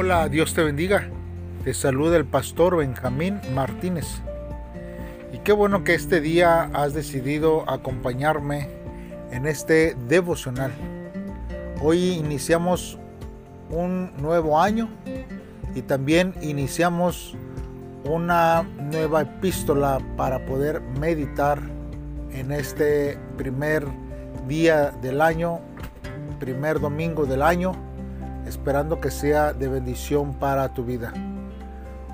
Hola, Dios te bendiga. Te saluda el pastor Benjamín Martínez. Y qué bueno que este día has decidido acompañarme en este devocional. Hoy iniciamos un nuevo año y también iniciamos una nueva epístola para poder meditar en este primer día del año, primer domingo del año, esperando que sea de bendición para tu vida.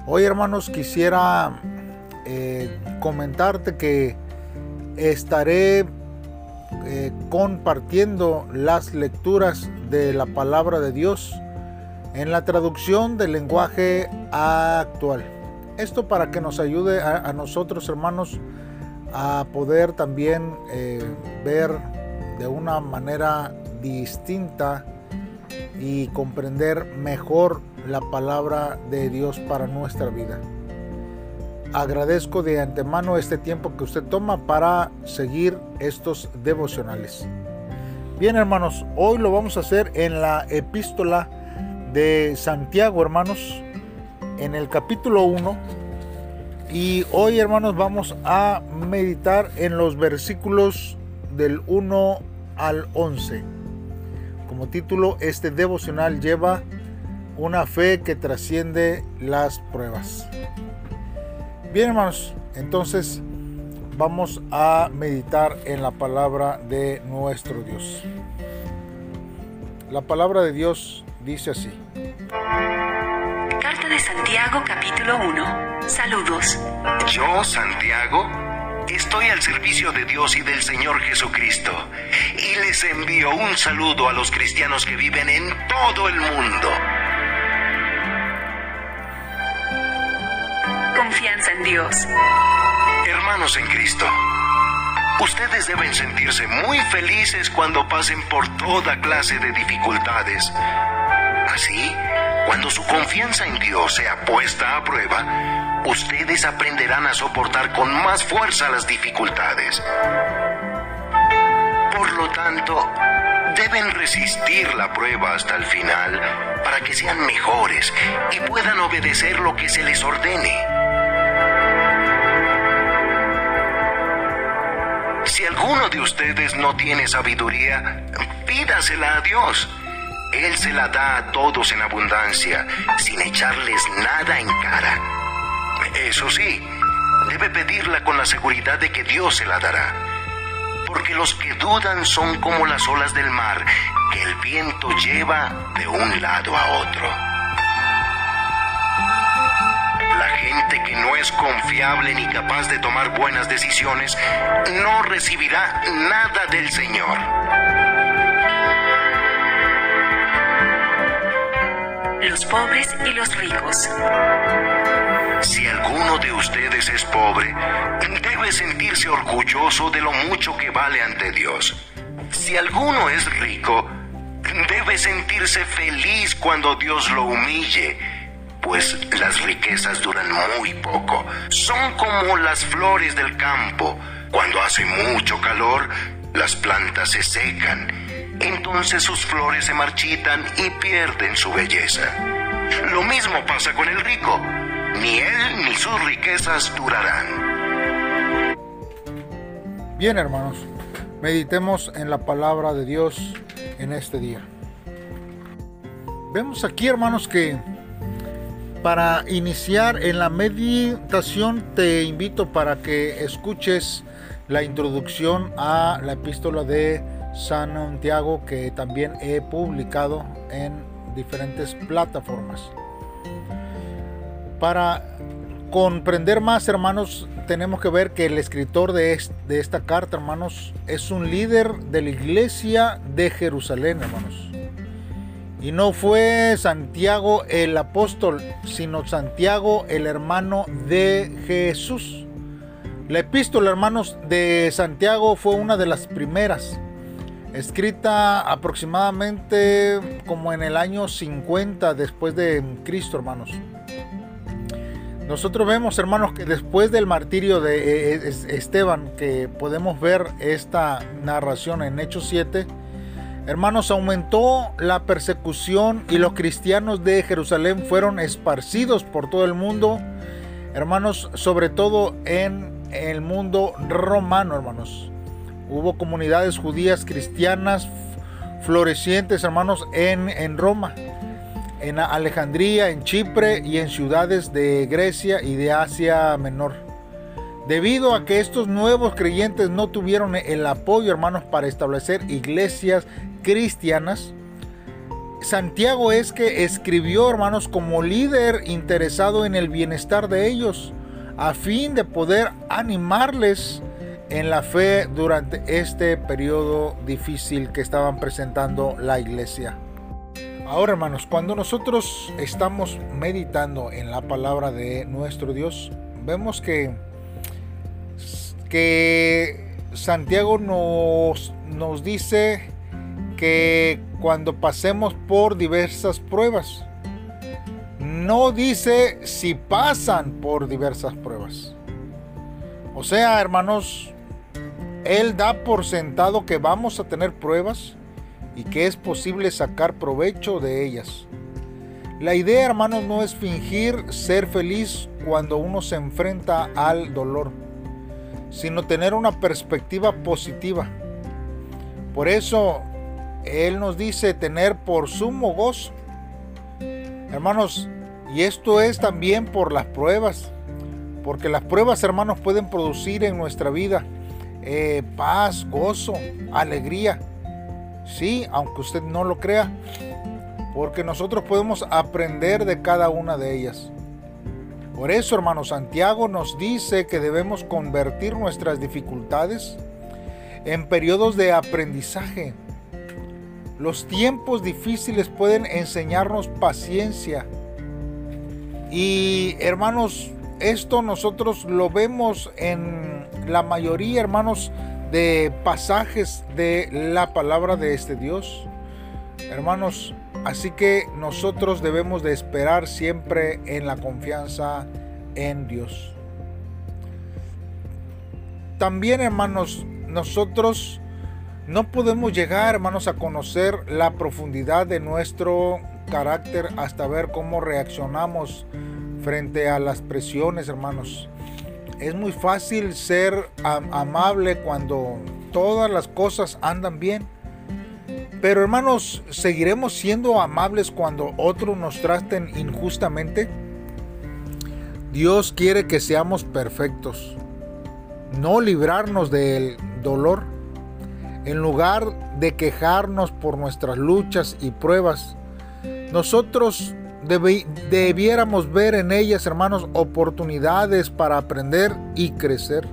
Hoy hermanos quisiera eh, comentarte que estaré eh, compartiendo las lecturas de la palabra de Dios en la traducción del lenguaje actual. Esto para que nos ayude a, nosotros hermanos a poder también eh, ver de una manera distinta y comprender mejor la palabra de Dios para nuestra vida. Agradezco de antemano este tiempo que usted toma para seguir estos devocionales. Bien hermanos, hoy lo vamos a hacer en la epístola de Santiago hermanos, en el capítulo 1. Y hoy hermanos vamos a meditar en los versículos del 1 al 11. Como título, este devocional lleva una fe que trasciende las pruebas. Bien hermanos, entonces vamos a meditar en la palabra de nuestro Dios. La palabra de Dios dice así. Carta de Santiago capítulo 1. Saludos. Yo, Santiago, estoy al servicio de Dios y del Señor Jesucristo y les envío un saludo a los cristianos que viven en todo el mundo. Confianza en Dios. Hermanos en Cristo, ustedes deben sentirse muy felices cuando pasen por toda clase de dificultades. Así, cuando su confianza en Dios sea puesta a prueba, ustedes aprenderán a soportar con más fuerza las dificultades. Por lo tanto, deben resistir la prueba hasta el final para que sean mejores y puedan obedecer lo que se les ordene. Si alguno de ustedes no tiene sabiduría, pídasela a Dios. Él se la da a todos en abundancia, sin echarles nada en cara. Eso sí, debe pedirla con la seguridad de que Dios se la dará. Porque los que dudan son como las olas del mar, que el viento lleva de un lado a otro. La gente que no es confiable ni capaz de tomar buenas decisiones no recibirá nada del Señor. Los pobres y los ricos. Si alguno de ustedes es pobre, debe sentirse orgulloso de lo mucho que vale ante Dios. Si alguno es rico, debe sentirse feliz cuando Dios lo humille, pues las riquezas duran muy poco. Son como las flores del campo. Cuando hace mucho calor, las plantas se secan. Entonces sus flores se marchitan y pierden su belleza. Lo mismo pasa con el rico. Ni él ni sus riquezas durarán. Bien hermanos, meditemos en la palabra de Dios en este día. Vemos aquí hermanos que para iniciar en la meditación te invito para que escuches la introducción a la epístola de San Santiago que también he publicado en diferentes plataformas. Para comprender más, hermanos, tenemos que ver que el escritor de, esta carta, hermanos, es un líder de la iglesia de Jerusalén, hermanos. Y no fue Santiago el apóstol, sino Santiago el hermano de Jesús. La epístola, hermanos, de Santiago fue una de las primeras, escrita aproximadamente como en el año 50 después de Cristo, hermanos. Nosotros vemos, hermanos, que después del martirio de eh, Esteban, que podemos ver esta narración en Hechos 7, Hermanos, aumentó la persecución y los cristianos de Jerusalén fueron esparcidos por todo el mundo. Hermanos, sobre todo en el mundo romano, hermanos. Hubo comunidades judías cristianas florecientes, hermanos, en, en Roma, en Alejandría, en Chipre y en ciudades de Grecia y de Asia Menor. Debido a que estos nuevos creyentes no tuvieron el apoyo, hermanos, para establecer iglesias cristianas, Santiago es que escribió, hermanos, como líder interesado en el bienestar de ellos, a fin de poder animarles en la fe durante este periodo difícil que estaban presentando la iglesia. Ahora hermanos, cuando nosotros estamos meditando en la palabra de nuestro Dios, vemos que, que Santiago nos, nos dice que cuando pasemos por diversas pruebas, no dice si pasan por diversas pruebas. O sea, hermanos, Él da por sentado que vamos a tener pruebas y que es posible sacar provecho de ellas. La idea, hermanos, no es fingir ser feliz cuando uno se enfrenta al dolor, sino tener una perspectiva positiva. Por eso Él nos dice tener por sumo gozo. Hermanos, y esto es también por las pruebas, porque las pruebas, hermanos, pueden producir en nuestra vida eh, paz, gozo, alegría. Sí, aunque usted no lo crea, porque nosotros podemos aprender de cada una de ellas. Por eso, hermano, Santiago nos dice que debemos convertir nuestras dificultades en periodos de aprendizaje. Los tiempos difíciles pueden enseñarnos paciencia. Y hermanos, esto nosotros lo vemos en la mayoría, hermanos, de pasajes de la palabra de este Dios. Hermanos, así que nosotros debemos de esperar siempre en la confianza en Dios. También, hermanos, nosotros no podemos llegar, hermanos, a conocer la profundidad de nuestro carácter hasta ver cómo reaccionamos frente a las presiones, hermanos. Es muy fácil ser amable cuando todas las cosas andan bien. Pero hermanos, ¿seguiremos siendo amables cuando otros nos traten injustamente? Dios quiere que seamos perfectos, no librarnos del dolor. En lugar de quejarnos por nuestras luchas y pruebas, nosotros debiéramos ver en ellas, hermanos, oportunidades para aprender y crecer.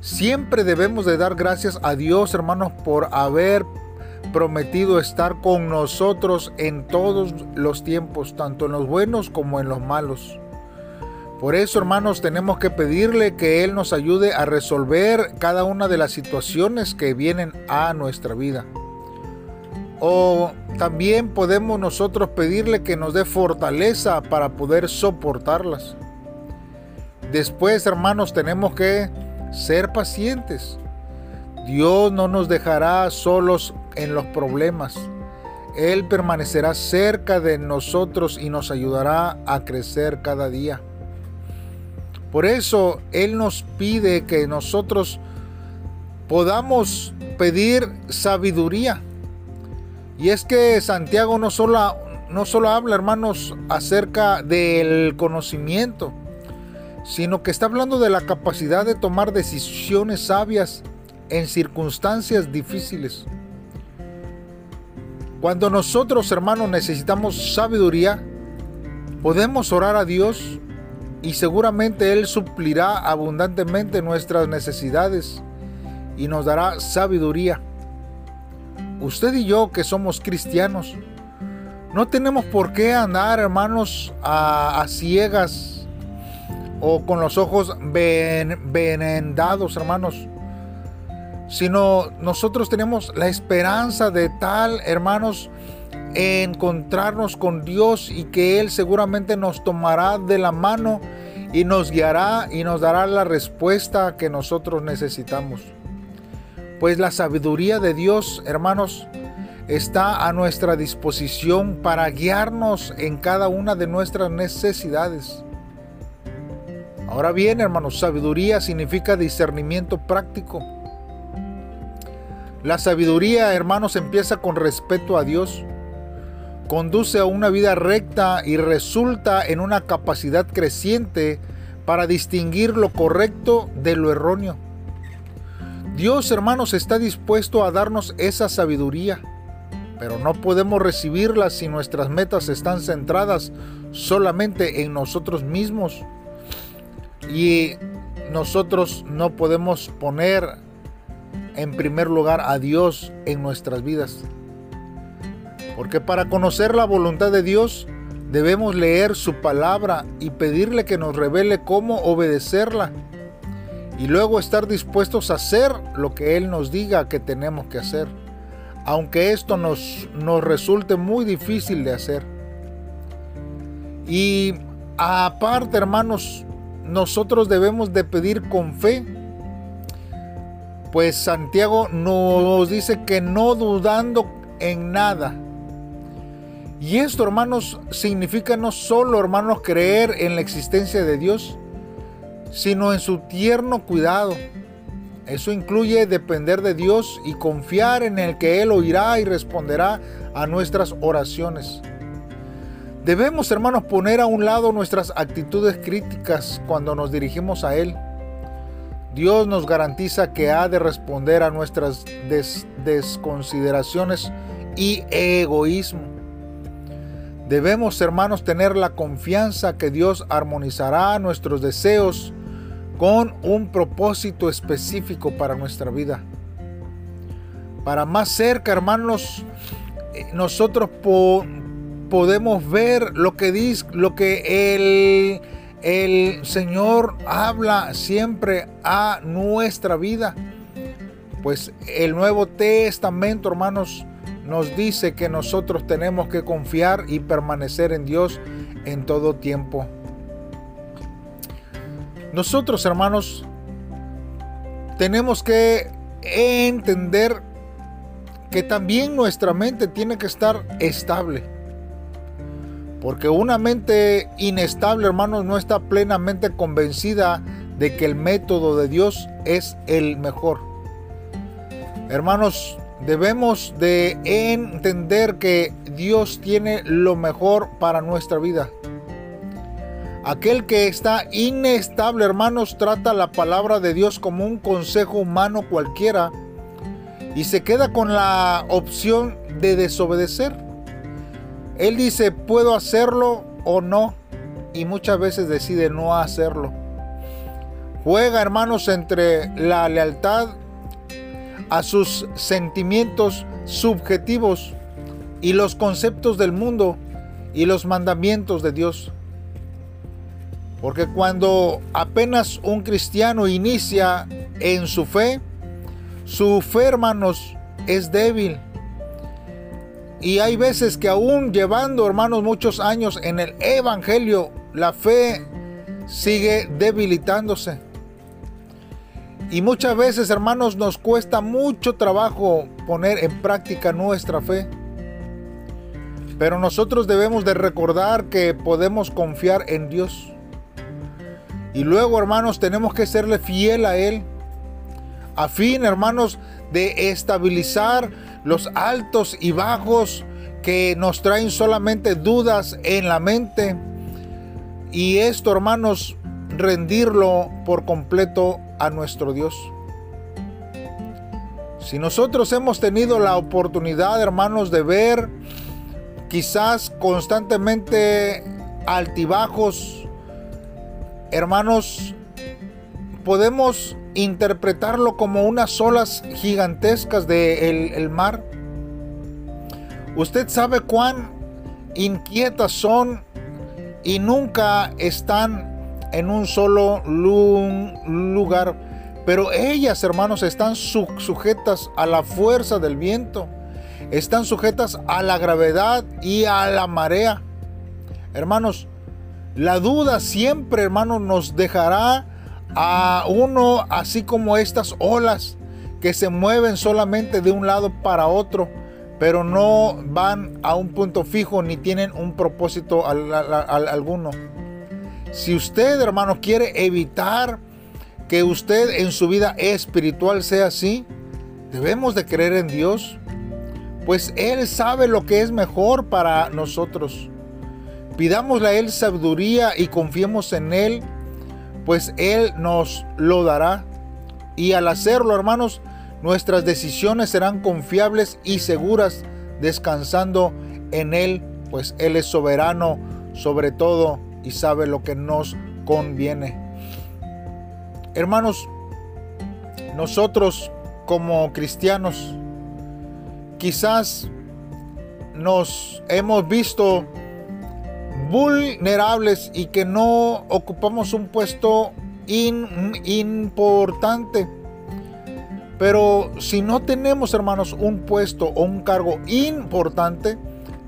Siempre debemos de dar gracias a Dios, hermanos, por haber prometido estar con nosotros en todos los tiempos, tanto en los buenos como en los malos. Por eso, hermanos, tenemos que pedirle que Él nos ayude a resolver cada una de las situaciones que vienen a nuestra vida. O también podemos nosotros pedirle que nos dé fortaleza para poder soportarlas. Después, hermanos, tenemos que ser pacientes. Dios no nos dejará solos en los problemas. Él permanecerá cerca de nosotros y nos ayudará a crecer cada día. Por eso Él nos pide que nosotros podamos pedir sabiduría y es que Santiago no solo, no solo habla, hermanos, acerca del conocimiento, sino que está hablando de la capacidad de tomar decisiones sabias en circunstancias difíciles. Cuando nosotros, hermanos, necesitamos sabiduría, podemos orar a Dios y seguramente Él suplirá abundantemente nuestras necesidades y nos dará sabiduría usted y yo que somos cristianos, no tenemos por qué andar, hermanos, a, ciegas o con los ojos venendados, hermanos, sino nosotros tenemos la esperanza de tal, hermanos, encontrarnos con Dios y que Él seguramente nos tomará de la mano y nos guiará y nos dará la respuesta que nosotros necesitamos. Pues la sabiduría de Dios, hermanos, está a nuestra disposición para guiarnos en cada una de nuestras necesidades. Ahora bien, hermanos, sabiduría significa discernimiento práctico. La sabiduría, hermanos, empieza con respeto a Dios, conduce a una vida recta y resulta en una capacidad creciente para distinguir lo correcto de lo erróneo. Dios, hermanos, está dispuesto a darnos esa sabiduría, pero no podemos recibirla si nuestras metas están centradas solamente en nosotros mismos y nosotros no podemos poner en primer lugar a Dios en nuestras vidas. Porque para conocer la voluntad de Dios debemos leer su palabra y pedirle que nos revele cómo obedecerla y luego estar dispuestos a hacer lo que Él nos diga que tenemos que hacer, aunque esto nos, nos resulte muy difícil de hacer. Y aparte, hermanos, nosotros debemos de pedir con fe, pues Santiago nos dice que no dudando en nada. Y esto, hermanos, significa no solo, hermanos, creer en la existencia de Dios, sino en su tierno cuidado. Eso incluye depender de Dios y confiar en el que Él oirá y responderá a nuestras oraciones. Debemos, hermanos, poner a un lado nuestras actitudes críticas cuando nos dirigimos a Él. Dios nos garantiza que ha de responder a nuestras desconsideraciones y egoísmo. Debemos, hermanos, tener la confianza que Dios armonizará nuestros deseos con un propósito específico para nuestra vida. Para más cerca, hermanos, eh, nosotros podemos ver lo que dice, lo que el, el Señor habla siempre a nuestra vida. Pues el Nuevo Testamento, hermanos, nos dice que nosotros tenemos que confiar y permanecer en Dios en todo tiempo. Nosotros, hermanos, tenemos que entender que también nuestra mente tiene que estar estable. Porque una mente inestable, hermanos, no está plenamente convencida de que el método de Dios es el mejor. Hermanos, debemos de entender que Dios tiene lo mejor para nuestra vida. Aquel que está inestable, hermanos, trata la palabra de Dios como un consejo humano cualquiera y se queda con la opción de desobedecer. Él dice, puedo hacerlo o no, y muchas veces decide no hacerlo. Juega, hermanos, entre la lealtad a sus sentimientos subjetivos y los conceptos del mundo y los mandamientos de Dios. Porque cuando apenas un cristiano inicia en su fe, su fe, hermanos, es débil. Y hay veces que aún llevando, hermanos, muchos años en el Evangelio, la fe sigue debilitándose. Y muchas veces, hermanos, nos cuesta mucho trabajo poner en práctica nuestra fe. Pero nosotros debemos de recordar que podemos confiar en Dios. Y luego, hermanos, tenemos que serle fiel a Él. A fin, hermanos, de estabilizar los altos y bajos que nos traen solamente dudas en la mente. Y esto, hermanos, rendirlo por completo a nuestro Dios. Si nosotros hemos tenido la oportunidad, hermanos, de ver quizás constantemente altibajos hermanos, podemos interpretarlo como unas olas gigantescas del el mar. Usted sabe cuán inquietas son y nunca están en un solo lugar. Pero ellas, hermanos, están sujetas a la fuerza del viento. Están sujetas a la gravedad y a la marea. Hermanos, la duda siempre, hermano, nos dejará a uno así como estas olas que se mueven solamente de un lado para otro, pero no van a un punto fijo ni tienen un propósito alguno. Si usted, hermano, quiere evitar que usted en su vida espiritual sea así, debemos de creer en Dios, pues Él sabe lo que es mejor para nosotros. Pidámosle a Él sabiduría y confiemos en Él, pues Él nos lo dará. Y al hacerlo, hermanos, nuestras decisiones serán confiables y seguras, descansando en Él, pues Él es soberano sobre todo y sabe lo que nos conviene. Hermanos, nosotros como cristianos quizás nos hemos visto vulnerables y que no ocupamos un puesto importante. Pero si no tenemos, hermanos, un puesto o un cargo importante,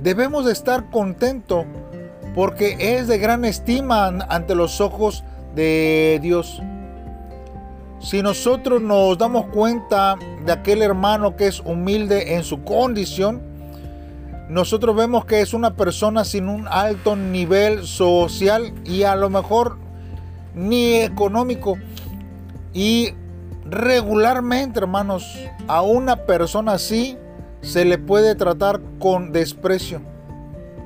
debemos de estar contentos porque es de gran estima ante los ojos de Dios. Si nosotros nos damos cuenta de aquel hermano que es humilde en su condición, nosotros vemos que es una persona sin un alto nivel social y a lo mejor ni económico. Y regularmente, hermanos, a una persona así se le puede tratar con desprecio.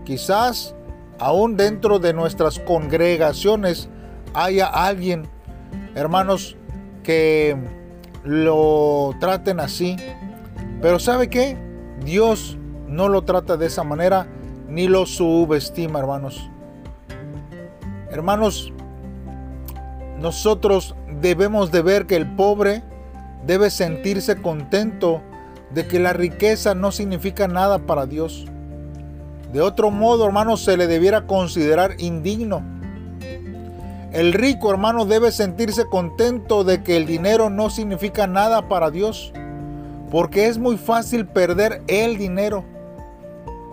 Quizás aún dentro de nuestras congregaciones haya alguien, hermanos, que lo traten así. Pero ¿sabe qué? Dios no lo trata de esa manera ni lo subestima, hermanos. Hermanos, nosotros debemos de ver que el pobre debe sentirse contento de que la riqueza no significa nada para Dios. De otro modo, hermanos, se le debiera considerar indigno. El rico, hermano, debe sentirse contento de que el dinero no significa nada para Dios, porque es muy fácil perder el dinero.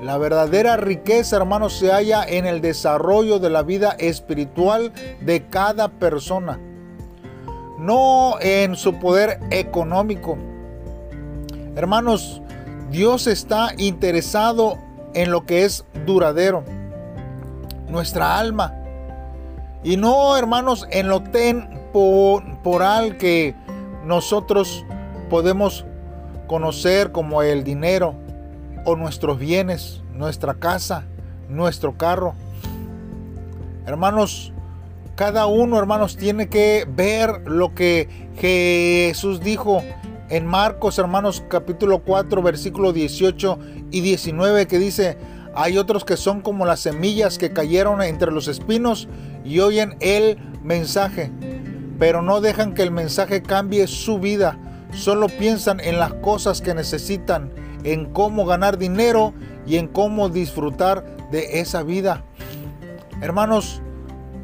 La verdadera riqueza, hermanos, se halla en el desarrollo de la vida espiritual de cada persona, no en su poder económico. Hermanos, Dios está interesado en lo que es duradero, nuestra alma, y no, hermanos, en lo temporal que nosotros podemos conocer como el dinero o nuestros bienes, nuestra casa, nuestro carro. Hermanos, cada uno, hermanos, tiene que ver lo que Jesús dijo en Marcos, hermanos, capítulo 4, versículo 18 y 19, que dice, hay otros que son como las semillas que cayeron entre los espinos y oyen el mensaje, pero no dejan que el mensaje cambie su vida, solo piensan en las cosas que necesitan en cómo ganar dinero y en cómo disfrutar de esa vida. Hermanos,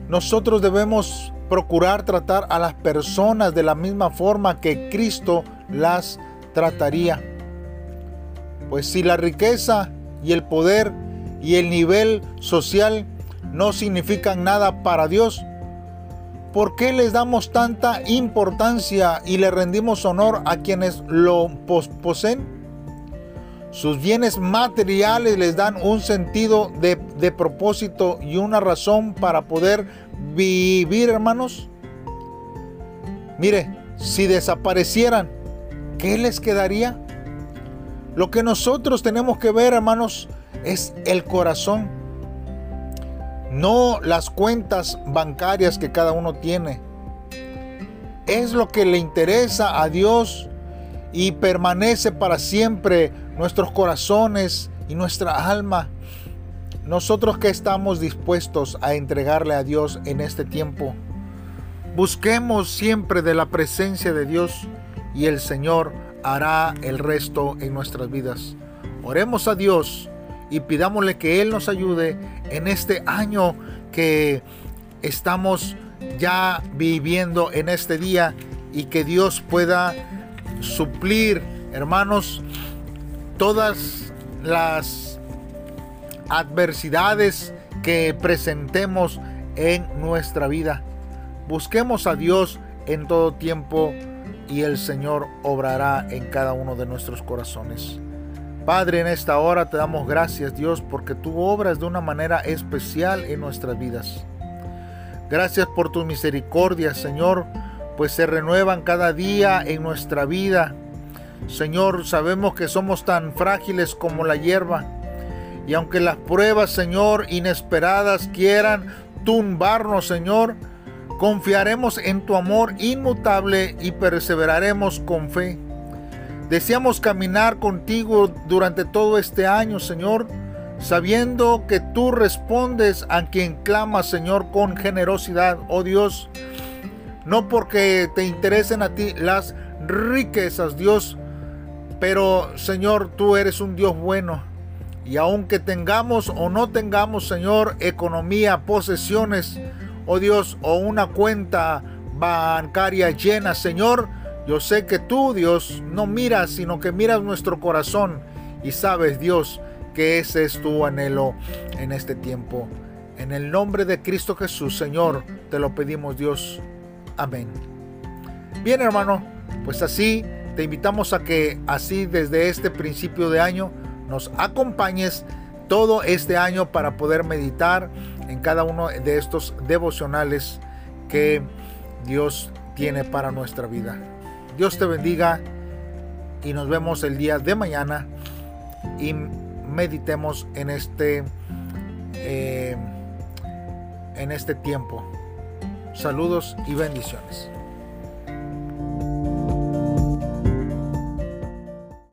nosotros debemos procurar tratar a las personas de la misma forma que Cristo las trataría. Pues si la riqueza y el poder y el nivel social no significan nada para Dios, ¿por qué les damos tanta importancia y le rendimos honor a quienes lo poseen? Sus bienes materiales les dan un sentido de, propósito y una razón para poder vivir, hermanos. Mire, si desaparecieran, ¿qué les quedaría? Lo que nosotros tenemos que ver, hermanos, es el corazón, no las cuentas bancarias que cada uno tiene. Es lo que le interesa a Dios y permanece para siempre nuestros corazones y nuestra alma. Nosotros que estamos dispuestos a entregarle a Dios en este tiempo, busquemos siempre de la presencia de Dios y el Señor hará el resto en nuestras vidas. Oremos a Dios y pidámosle que Él nos ayude en este año que estamos ya viviendo en este día y que Dios pueda suplir, hermanos, todas las adversidades que presentemos en nuestra vida. Busquemos a Dios en todo tiempo y el Señor obrará en cada uno de nuestros corazones. Padre, en esta hora te damos gracias Dios porque tú obras de una manera especial en nuestras vidas. Gracias por tu misericordia, Señor, pues se renuevan cada día en nuestra vida. Señor, sabemos que somos tan frágiles como la hierba. Y aunque las pruebas, Señor, inesperadas quieran tumbarnos, Señor, confiaremos en tu amor inmutable y perseveraremos con fe. Deseamos caminar contigo durante todo este año, Señor, sabiendo que tú respondes a quien clama, Señor, con generosidad, oh Dios. No porque te interesen a ti las riquezas, Dios, pero Señor, tú eres un Dios bueno. Y aunque tengamos o no tengamos, Señor, economía, posesiones, oh Dios, o una cuenta bancaria llena, Señor, yo sé que tú, Dios, no miras, sino que miras nuestro corazón y sabes, Dios, que ese es tu anhelo en este tiempo. En el nombre de Cristo Jesús, Señor, te lo pedimos, Dios. Amén. Bien, hermano, pues así te invitamos a que así desde este principio de año nos acompañes todo este año para poder meditar en cada uno de estos devocionales que Dios tiene para nuestra vida. Dios te bendiga y nos vemos el día de mañana y meditemos en este eh, en este tiempo. Saludos y bendiciones.